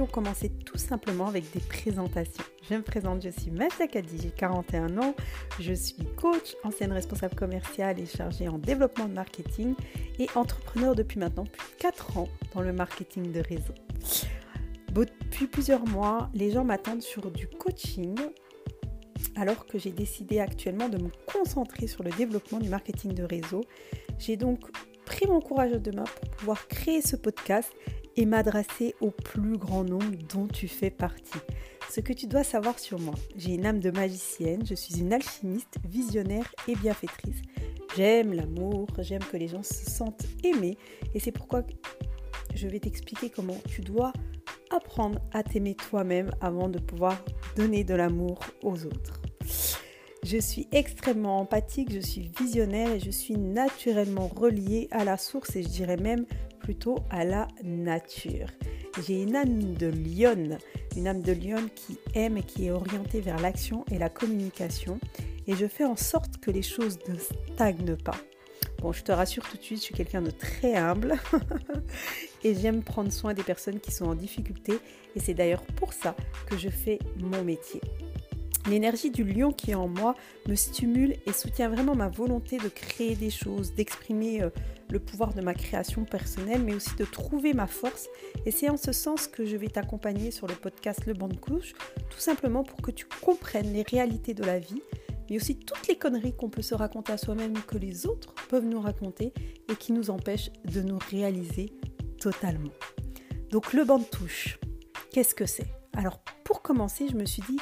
aujourd'hui, on commençait tout simplement avec des présentations. Je me présente, je suis Masha Kadi, j'ai 41 ans, je suis coach, ancienne responsable commerciale et chargée en développement de marketing et entrepreneur depuis maintenant plus de 4 ans dans le marketing de réseau. Depuis plusieurs mois, les gens m'attendent sur du coaching alors que j'ai décidé actuellement de me concentrer sur le développement du marketing de réseau. J'ai donc pris mon courage à deux mains pour pouvoir créer ce podcast m'adresser au plus grand nombre dont tu fais partie. Ce que tu dois savoir sur moi, j'ai une âme de magicienne, je suis une alchimiste, visionnaire et bienfaitrice. J'aime l'amour, j'aime que les gens se sentent aimés et c'est pourquoi je vais t'expliquer comment tu dois apprendre à t'aimer toi-même avant de pouvoir donner de l'amour aux autres. Je suis extrêmement empathique, je suis visionnaire et je suis naturellement reliée à la source et je dirais même plutôt à la nature. J'ai une âme de lionne, une âme de lionne qui aime et qui est orientée vers l'action et la communication et je fais en sorte que les choses ne stagnent pas. Bon, je te rassure tout de suite, je suis quelqu'un de très humble et j'aime prendre soin des personnes qui sont en difficulté et c'est d'ailleurs pour ça que je fais mon métier. L'énergie du lion qui est en moi me stimule et soutient vraiment ma volonté de créer des choses, d'exprimer euh, le pouvoir de ma création personnelle, mais aussi de trouver ma force. Et c'est en ce sens que je vais t'accompagner sur le podcast Le Banc de Couche, tout simplement pour que tu comprennes les réalités de la vie, mais aussi toutes les conneries qu'on peut se raconter à soi-même que les autres peuvent nous raconter et qui nous empêchent de nous réaliser totalement. Donc le banc de touche, qu'est-ce que c'est? Alors pour commencer, je me suis dit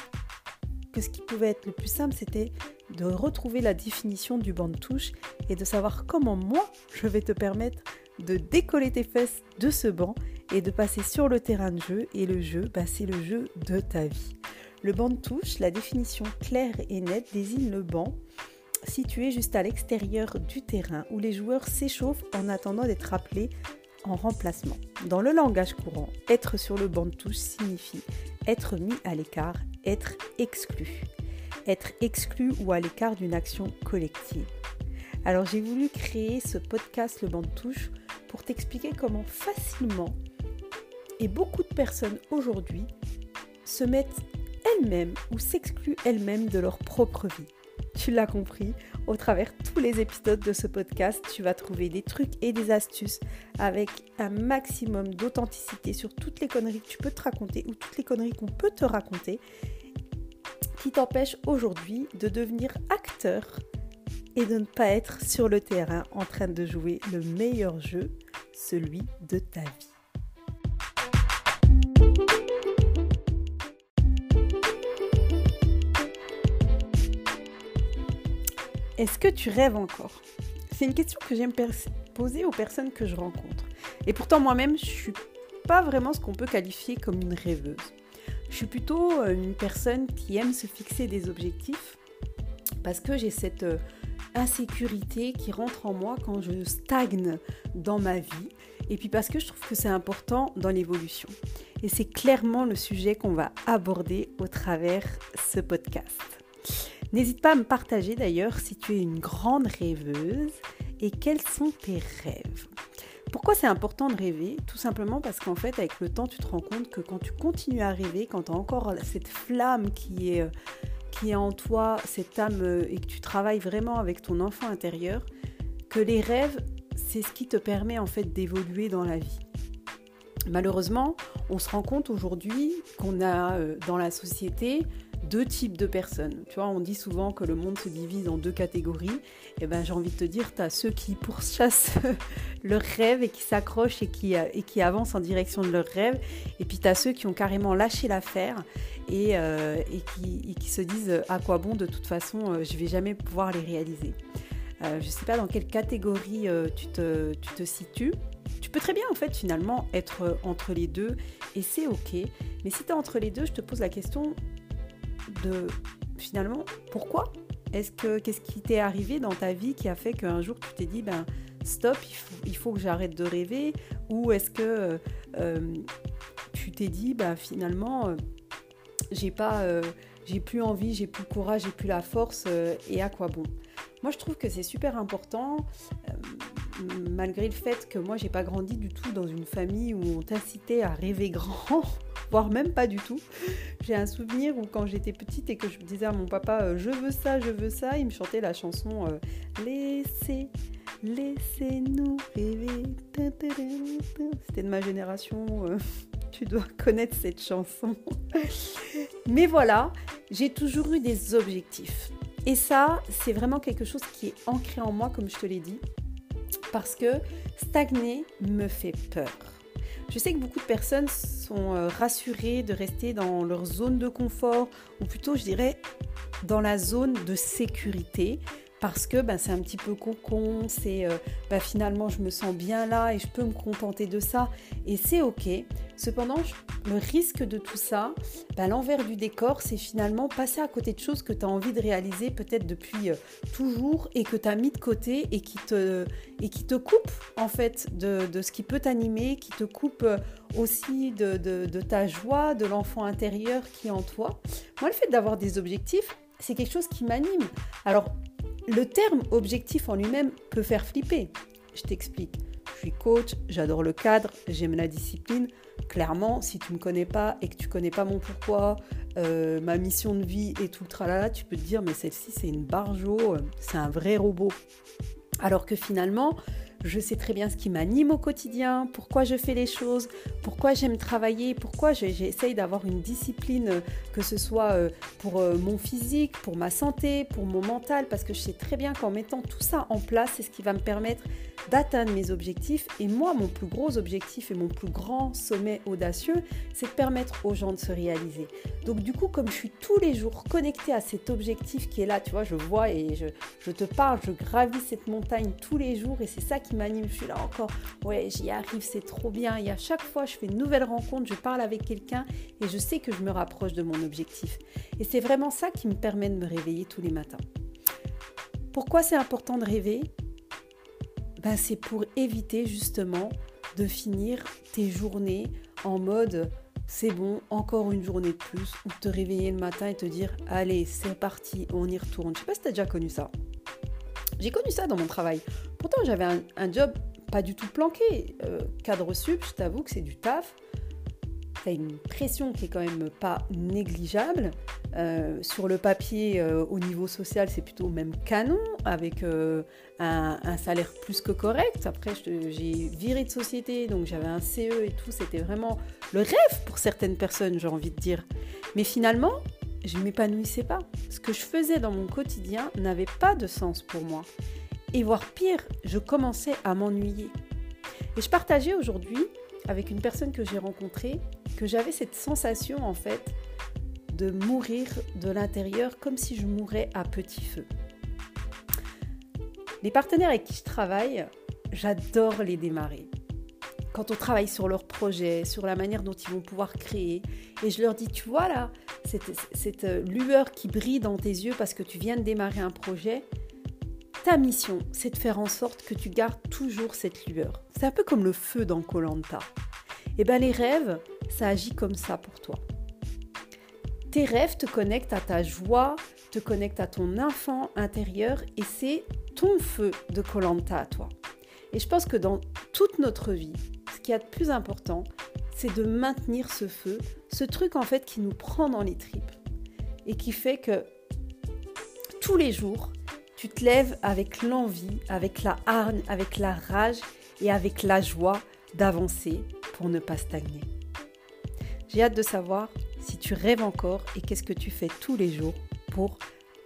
que ce qui pouvait être le plus simple, c'était de retrouver la définition du banc de touche et de savoir comment moi, je vais te permettre de décoller tes fesses de ce banc et de passer sur le terrain de jeu. Et le jeu, bah, c'est le jeu de ta vie. Le banc de touche, la définition claire et nette désigne le banc situé juste à l'extérieur du terrain où les joueurs s'échauffent en attendant d'être appelés en remplacement. Dans le langage courant, être sur le banc de touche signifie être mis à l'écart, être exclu. Être exclu ou à l'écart d'une action collective. Alors j'ai voulu créer ce podcast Le banc de touche pour t'expliquer comment facilement et beaucoup de personnes aujourd'hui se mettent elles-mêmes ou s'excluent elles-mêmes de leur propre vie. Tu l'as compris, au travers tous les épisodes de ce podcast, tu vas trouver des trucs et des astuces avec un maximum d'authenticité sur toutes les conneries que tu peux te raconter ou toutes les conneries qu'on peut te raconter qui t'empêchent aujourd'hui de devenir acteur et de ne pas être sur le terrain en train de jouer le meilleur jeu, celui de ta vie. Est-ce que tu rêves encore? C'est une question que j'aime poser aux personnes que je rencontre. Et pourtant moi-même, je suis pas vraiment ce qu'on peut qualifier comme une rêveuse. Je suis plutôt euh, une personne qui aime se fixer des objectifs parce que j'ai cette euh, insécurité qui rentre en moi quand je stagne dans ma vie et puis parce que je trouve que c'est important dans l'évolution. Et c'est clairement le sujet qu'on va aborder au travers ce podcast. N'hésite pas à me partager d'ailleurs si tu es une grande rêveuse et quels sont tes rêves. Pourquoi c'est important de rêver? Tout simplement parce qu'en fait, avec le temps, tu te rends compte que quand tu continues à rêver, quand tu as encore cette flamme qui est, qui est en toi, cette âme, euh, et que tu travailles vraiment avec ton enfant intérieur, que les rêves, c'est ce qui te permet en fait d'évoluer dans la vie. Malheureusement, on se rend compte aujourd'hui qu'on a euh, dans la société deux types de personnes. Tu vois, on dit souvent que le monde se divise en deux catégories. Et eh ben, j'ai envie de te dire, tu as ceux qui pourchassent leurs rêves et qui s'accrochent et qui, euh, et qui avancent en direction de leurs rêves. Et puis tu as ceux qui ont carrément lâché l'affaire et, euh, et, qui, qui, se disent à quoi bon, de toute façon, euh, je vais jamais pouvoir les réaliser. je ne sais pas dans quelle catégorie tu, te, tu te situes. Tu peux très bien en fait finalement être entre les deux et c'est ok. Mais si tu es entre les deux, je te pose la question, de finalement pourquoi Est-ce que qu'est-ce qui t'est arrivé dans ta vie qui a fait qu'un jour tu t'es dit ben stop, il faut, que j'arrête de rêver Ou est-ce que euh, tu t'es dit ben finalement euh, j'ai pas euh, j'ai plus envie, j'ai plus le courage, j'ai plus la force et à quoi bon? Moi je trouve que c'est super important malgré le fait que moi j'ai pas grandi du tout dans une famille où on t'incitait à rêver grand voire même pas du tout. J'ai un souvenir où quand j'étais petite et que je disais à mon papa euh, je veux ça, je veux ça, il me chantait la chanson euh, Laissez, laissez-nous rêver. C'était de ma génération, euh, tu dois connaître cette chanson. Mais voilà, j'ai toujours eu des objectifs. Et ça, c'est vraiment quelque chose qui est ancré en moi, comme je te l'ai dit, parce que stagner me fait peur. Je sais que beaucoup de personnes sont euh, rassurées de rester dans leur zone de confort, ou plutôt je dirais dans la zone de sécurité, parce que ben, c'est un petit peu cocon, c'est ben, finalement je me sens bien là et je peux me contenter de ça et c'est ok. Cependant, le risque de tout ça, ben, l'envers du décor, c'est finalement passer à côté de choses que tu as envie de réaliser peut-être depuis euh, toujours et que tu as mis de côté et qui te, et qui te coupe en fait de, de ce qui peut t'animer, qui te coupe euh, aussi de, de, de ta joie, de l'enfant intérieur qui est en toi. Moi, le fait d'avoir des objectifs, c'est quelque chose qui m'anime. Alors, le terme objectif en lui-même peut faire flipper. Je t'explique. Je suis coach, j'adore le cadre, j'aime la discipline. Clairement, si tu ne me connais pas et que tu connais pas mon pourquoi, euh, ma mission de vie et tout le tralala, tu peux te dire mais celle-ci c'est une barjo, c'est un vrai robot. Alors que finalement, je sais très bien ce qui m'anime au quotidien, pourquoi je fais les choses, pourquoi j'aime travailler, pourquoi j'essaye d'avoir une discipline, euh, que ce soit euh, pour euh, mon physique, pour ma santé, pour mon mental, parce que je sais très bien qu'en mettant tout ça en place, c'est ce qui va me permettre d'atteindre mes objectifs. Et moi, mon plus gros objectif et mon plus grand sommet audacieux, c'est de permettre aux gens de se réaliser. Donc du coup, comme je suis tous les jours connectée à cet objectif qui est là, tu vois, je vois et je, je te parle, je gravis cette montagne tous les jours et c'est ça qui m'anime. Je suis là encore, ouais, j'y arrive, c'est trop bien. Et à chaque fois, je fais une nouvelle rencontre, je parle avec quelqu'un et je sais que je me rapproche de mon objectif. Et c'est vraiment ça qui me permet de me réveiller tous les matins. Pourquoi c'est important de rêver? Ben, c'est pour éviter justement de finir tes journées en mode c'est bon, encore une journée de plus, ou te réveiller le matin et te dire allez, c'est parti, on y retourne. Je sais pas si tu as déjà connu ça. J'ai connu ça dans mon travail. Pourtant, j'avais un, job pas du tout planqué. Euh, cadre sup, je t'avoue que c'est du taf tu as une pression qui est quand même pas négligeable. Euh, sur le papier, euh, au niveau social, c'est plutôt même canon, avec euh, un, salaire plus que correct. Après, j'ai viré de société, donc j'avais un CE et tout. C'était vraiment le rêve pour certaines personnes, j'ai envie de dire. Mais finalement, je ne m'épanouissais pas. Ce que je faisais dans mon quotidien n'avait pas de sens pour moi. Et voire pire, je commençais à m'ennuyer. Et je partageais aujourd'hui avec une personne que j'ai rencontrée que j'avais cette sensation en fait de mourir de l'intérieur comme si je mourais à petit feu. Les partenaires avec qui je travaille, j'adore les démarrer. Quand on travaille sur leurs projets, sur la manière dont ils vont pouvoir créer, et je leur dis, tu vois là, cette, cette lueur qui brille dans tes yeux parce que tu viens de démarrer un projet, mission, c'est de faire en sorte que tu gardes toujours cette lueur. C'est un peu comme le feu dans Colanta. Et eh bien les rêves, ça agit comme ça pour toi. Tes rêves te connectent à ta joie, te connectent à ton enfant intérieur et c'est ton feu de Colanta à toi. Et je pense que dans toute notre vie, ce qui est de plus important, c'est de maintenir ce feu, ce truc en fait qui nous prend dans les tripes et qui fait que tous les jours, tu te lèves avec l'envie, avec la hargne, avec la rage et avec la joie d'avancer pour ne pas stagner. J'ai hâte de savoir si tu rêves encore et qu'est-ce que tu fais tous les jours pour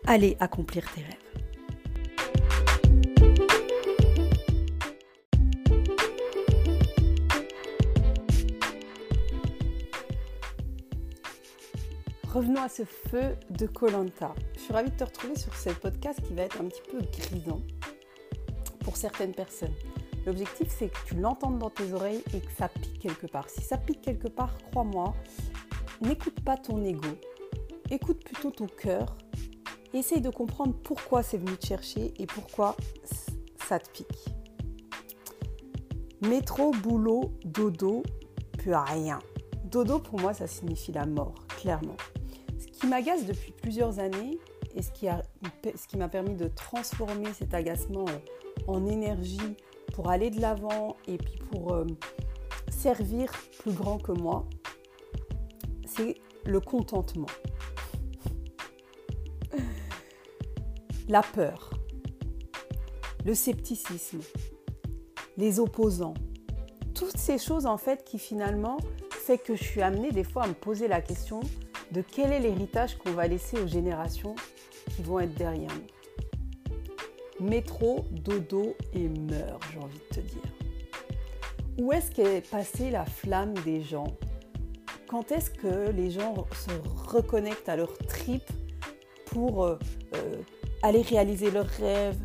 aller accomplir tes rêves. Revenons à ce feu de Colanta. Je suis ravie de te retrouver sur ce podcast qui va être un petit peu grisant pour certaines personnes. L'objectif, c'est que tu l'entendes dans tes oreilles et que ça pique quelque part. Si ça pique quelque part, crois-moi, n'écoute pas ton ego, écoute plutôt ton cœur. Essaye de comprendre pourquoi c'est venu te chercher et pourquoi ça te pique. Métro, boulot, dodo, plus rien. Dodo, pour moi, ça signifie la mort, clairement. Qui m'agace depuis plusieurs années et ce qui, ce qui m'a permis de transformer cet agacement en énergie pour aller de l'avant et puis pour euh, servir plus grand que moi, c'est le contentement. La peur, le scepticisme, les opposants, toutes ces choses en fait qui finalement fait que je suis amenée des fois à me poser la question de quel est l'héritage qu'on va laisser aux générations qui vont être derrière nous. Métro, dodo et meurt, j'ai envie de te dire. Où est-ce qu'est passée la flamme des gens? Quand est-ce que les gens se reconnectent à leur trip pour euh, euh, aller réaliser leurs rêves,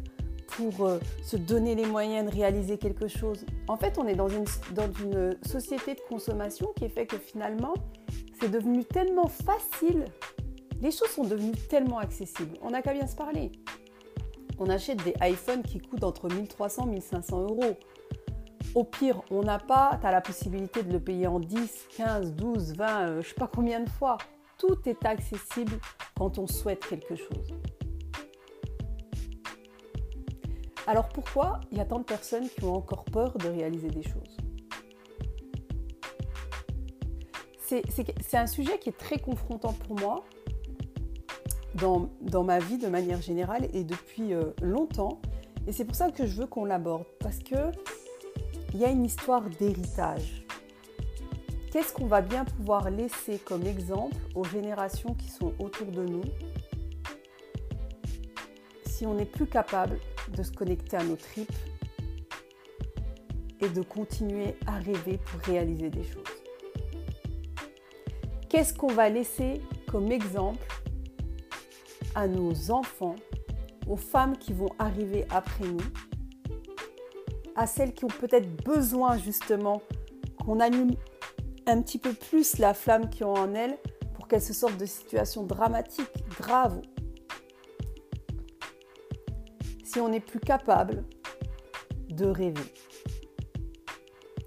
pour euh, se donner les moyens de réaliser quelque chose? En fait, on est dans une société de consommation qui fait que finalement, c'est devenu tellement facile. Les choses sont devenues tellement accessibles. On n'a qu'à bien se parler. On achète des iPhones qui coûtent entre 1300 et 1500 euros. Au pire, on n'a pas, tu as la possibilité de le payer en 10, 15, 12, 20, je ne sais pas combien de fois. Tout est accessible quand on souhaite quelque chose. Alors pourquoi il y a tant de personnes qui ont encore peur de réaliser des choses? C'est un sujet qui est très confrontant pour moi dans, ma vie de manière générale et depuis euh, longtemps. Et c'est pour ça que je veux qu'on l'aborde. Parce qu'il y a une histoire d'héritage. Qu'est-ce qu'on va bien pouvoir laisser comme exemple aux générations qui sont autour de nous si on n'est plus capable de se connecter à nos tripes et de continuer à rêver pour réaliser des choses? Qu'est-ce qu'on va laisser comme exemple à nos enfants, aux femmes qui vont arriver après nous, à celles qui ont peut-être besoin justement qu'on allume un petit peu plus la flamme qui ont en elles pour qu'elles se sortent de situations dramatiques, graves si on n'est plus capable de rêver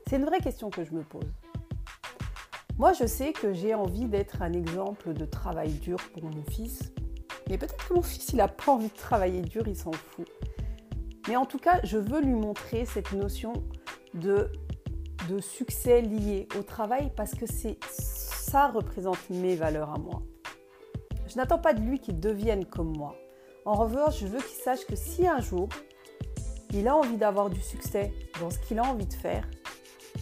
C'est une vraie question que je me pose. Moi, je sais que j'ai envie d'être un exemple de travail dur pour mon fils. Mais peut-être que mon fils, il n'a pas envie de travailler dur, il s'en fout. Mais en tout cas, je veux lui montrer cette notion de, succès lié au travail parce que ça représente mes valeurs à moi. Je n'attends pas de lui qu'il devienne comme moi. En revanche, je veux qu'il sache que si un jour, il a envie d'avoir du succès dans ce qu'il a envie de faire,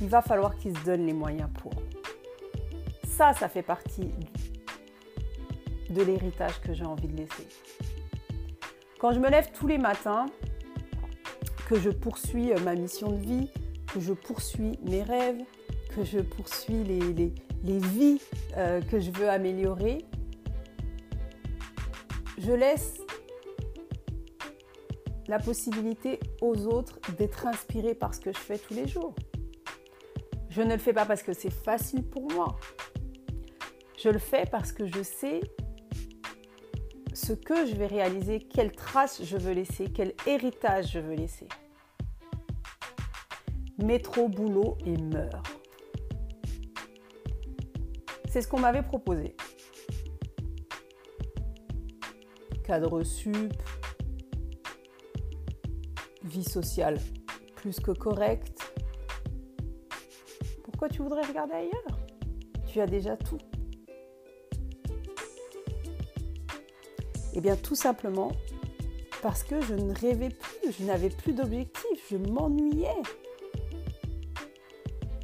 il va falloir qu'il se donne les moyens pour. Ça, ça fait partie de l'héritage que j'ai envie de laisser. Quand je me lève tous les matins, que je poursuis euh, ma mission de vie, que je poursuis mes rêves, que je poursuis les, vies euh, que je veux améliorer, je laisse la possibilité aux autres d'être inspirés par ce que je fais tous les jours. Je ne le fais pas parce que c'est facile pour moi. Je le fais parce que je sais ce que je vais réaliser, quelle trace je veux laisser, quel héritage je veux laisser. Métro, boulot et meurt. C'est ce qu'on m'avait proposé. Cadre sup, vie sociale plus que correcte, pourquoi tu voudrais regarder ailleurs? Tu as déjà tout. Eh bien tout simplement parce que je ne rêvais plus, je n'avais plus d'objectif, je m'ennuyais.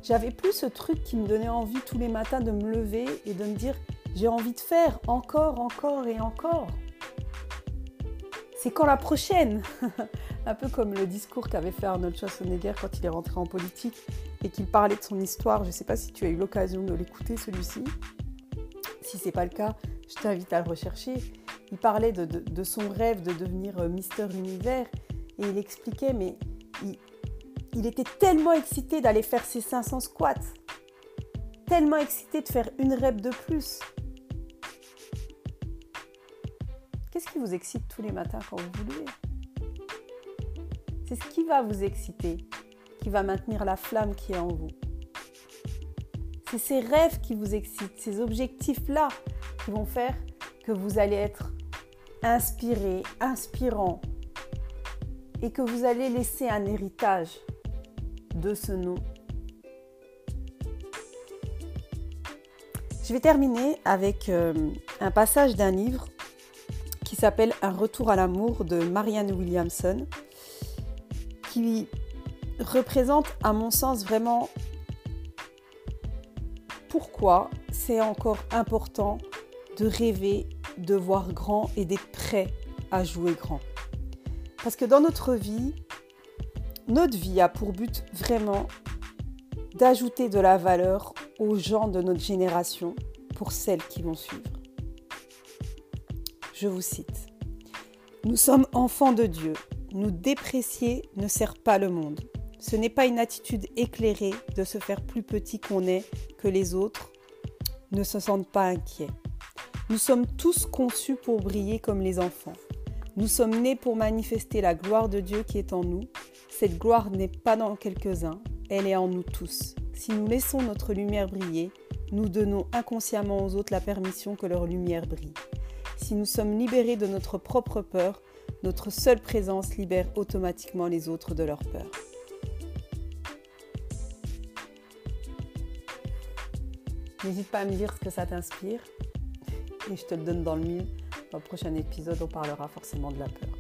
J'avais plus ce truc qui me donnait envie tous les matins de me lever et de me dire j'ai envie de faire encore, encore et encore. C'est quand la prochaine Un peu comme le discours qu'avait fait Arnold Schwarzenegger quand il est rentré en politique et qu'il parlait de son histoire. Je ne sais pas si tu as eu l'occasion de l'écouter celui-ci. Si ce n'est pas le cas, je t'invite à le rechercher. Il parlait de, son rêve de devenir euh, Mister Univers et il expliquait, mais il, était tellement excité d'aller faire ses 500 squats, tellement excité de faire une rêve de plus. Qu'est-ce qui vous excite tous les matins quand vous levez? C'est ce qui va vous exciter, qui va maintenir la flamme qui est en vous. C'est ces rêves qui vous excitent, ces objectifs-là qui vont faire que vous allez être inspiré, inspirant et que vous allez laisser un héritage de ce nom. Je vais terminer avec euh, un passage d'un livre qui s'appelle Un retour à l'amour de Marianne Williamson, qui représente à mon sens vraiment pourquoi c'est encore important de rêver, de voir grand et d'être prêt à jouer grand. Parce que dans notre vie, notre vie a pour but vraiment d'ajouter de la valeur aux gens de notre génération pour celles qui vont suivre. Je vous cite. Nous sommes enfants de Dieu. Nous déprécier ne sert pas le monde. Ce n'est pas une attitude éclairée de se faire plus petit qu'on est que les autres ne se sentent pas inquiets. Nous sommes tous conçus pour briller comme les enfants. Nous sommes nés pour manifester la gloire de Dieu qui est en nous. Cette gloire n'est pas dans quelques-uns, elle est en nous tous. Si nous laissons notre lumière briller, nous donnons inconsciemment aux autres la permission que leur lumière brille. Si nous sommes libérés de notre propre peur, notre seule présence libère automatiquement les autres de leur peur. N'hésite pas à me dire ce que ça t'inspire et je te le donne dans le mille. Dans le prochain épisode, on parlera forcément de la peur.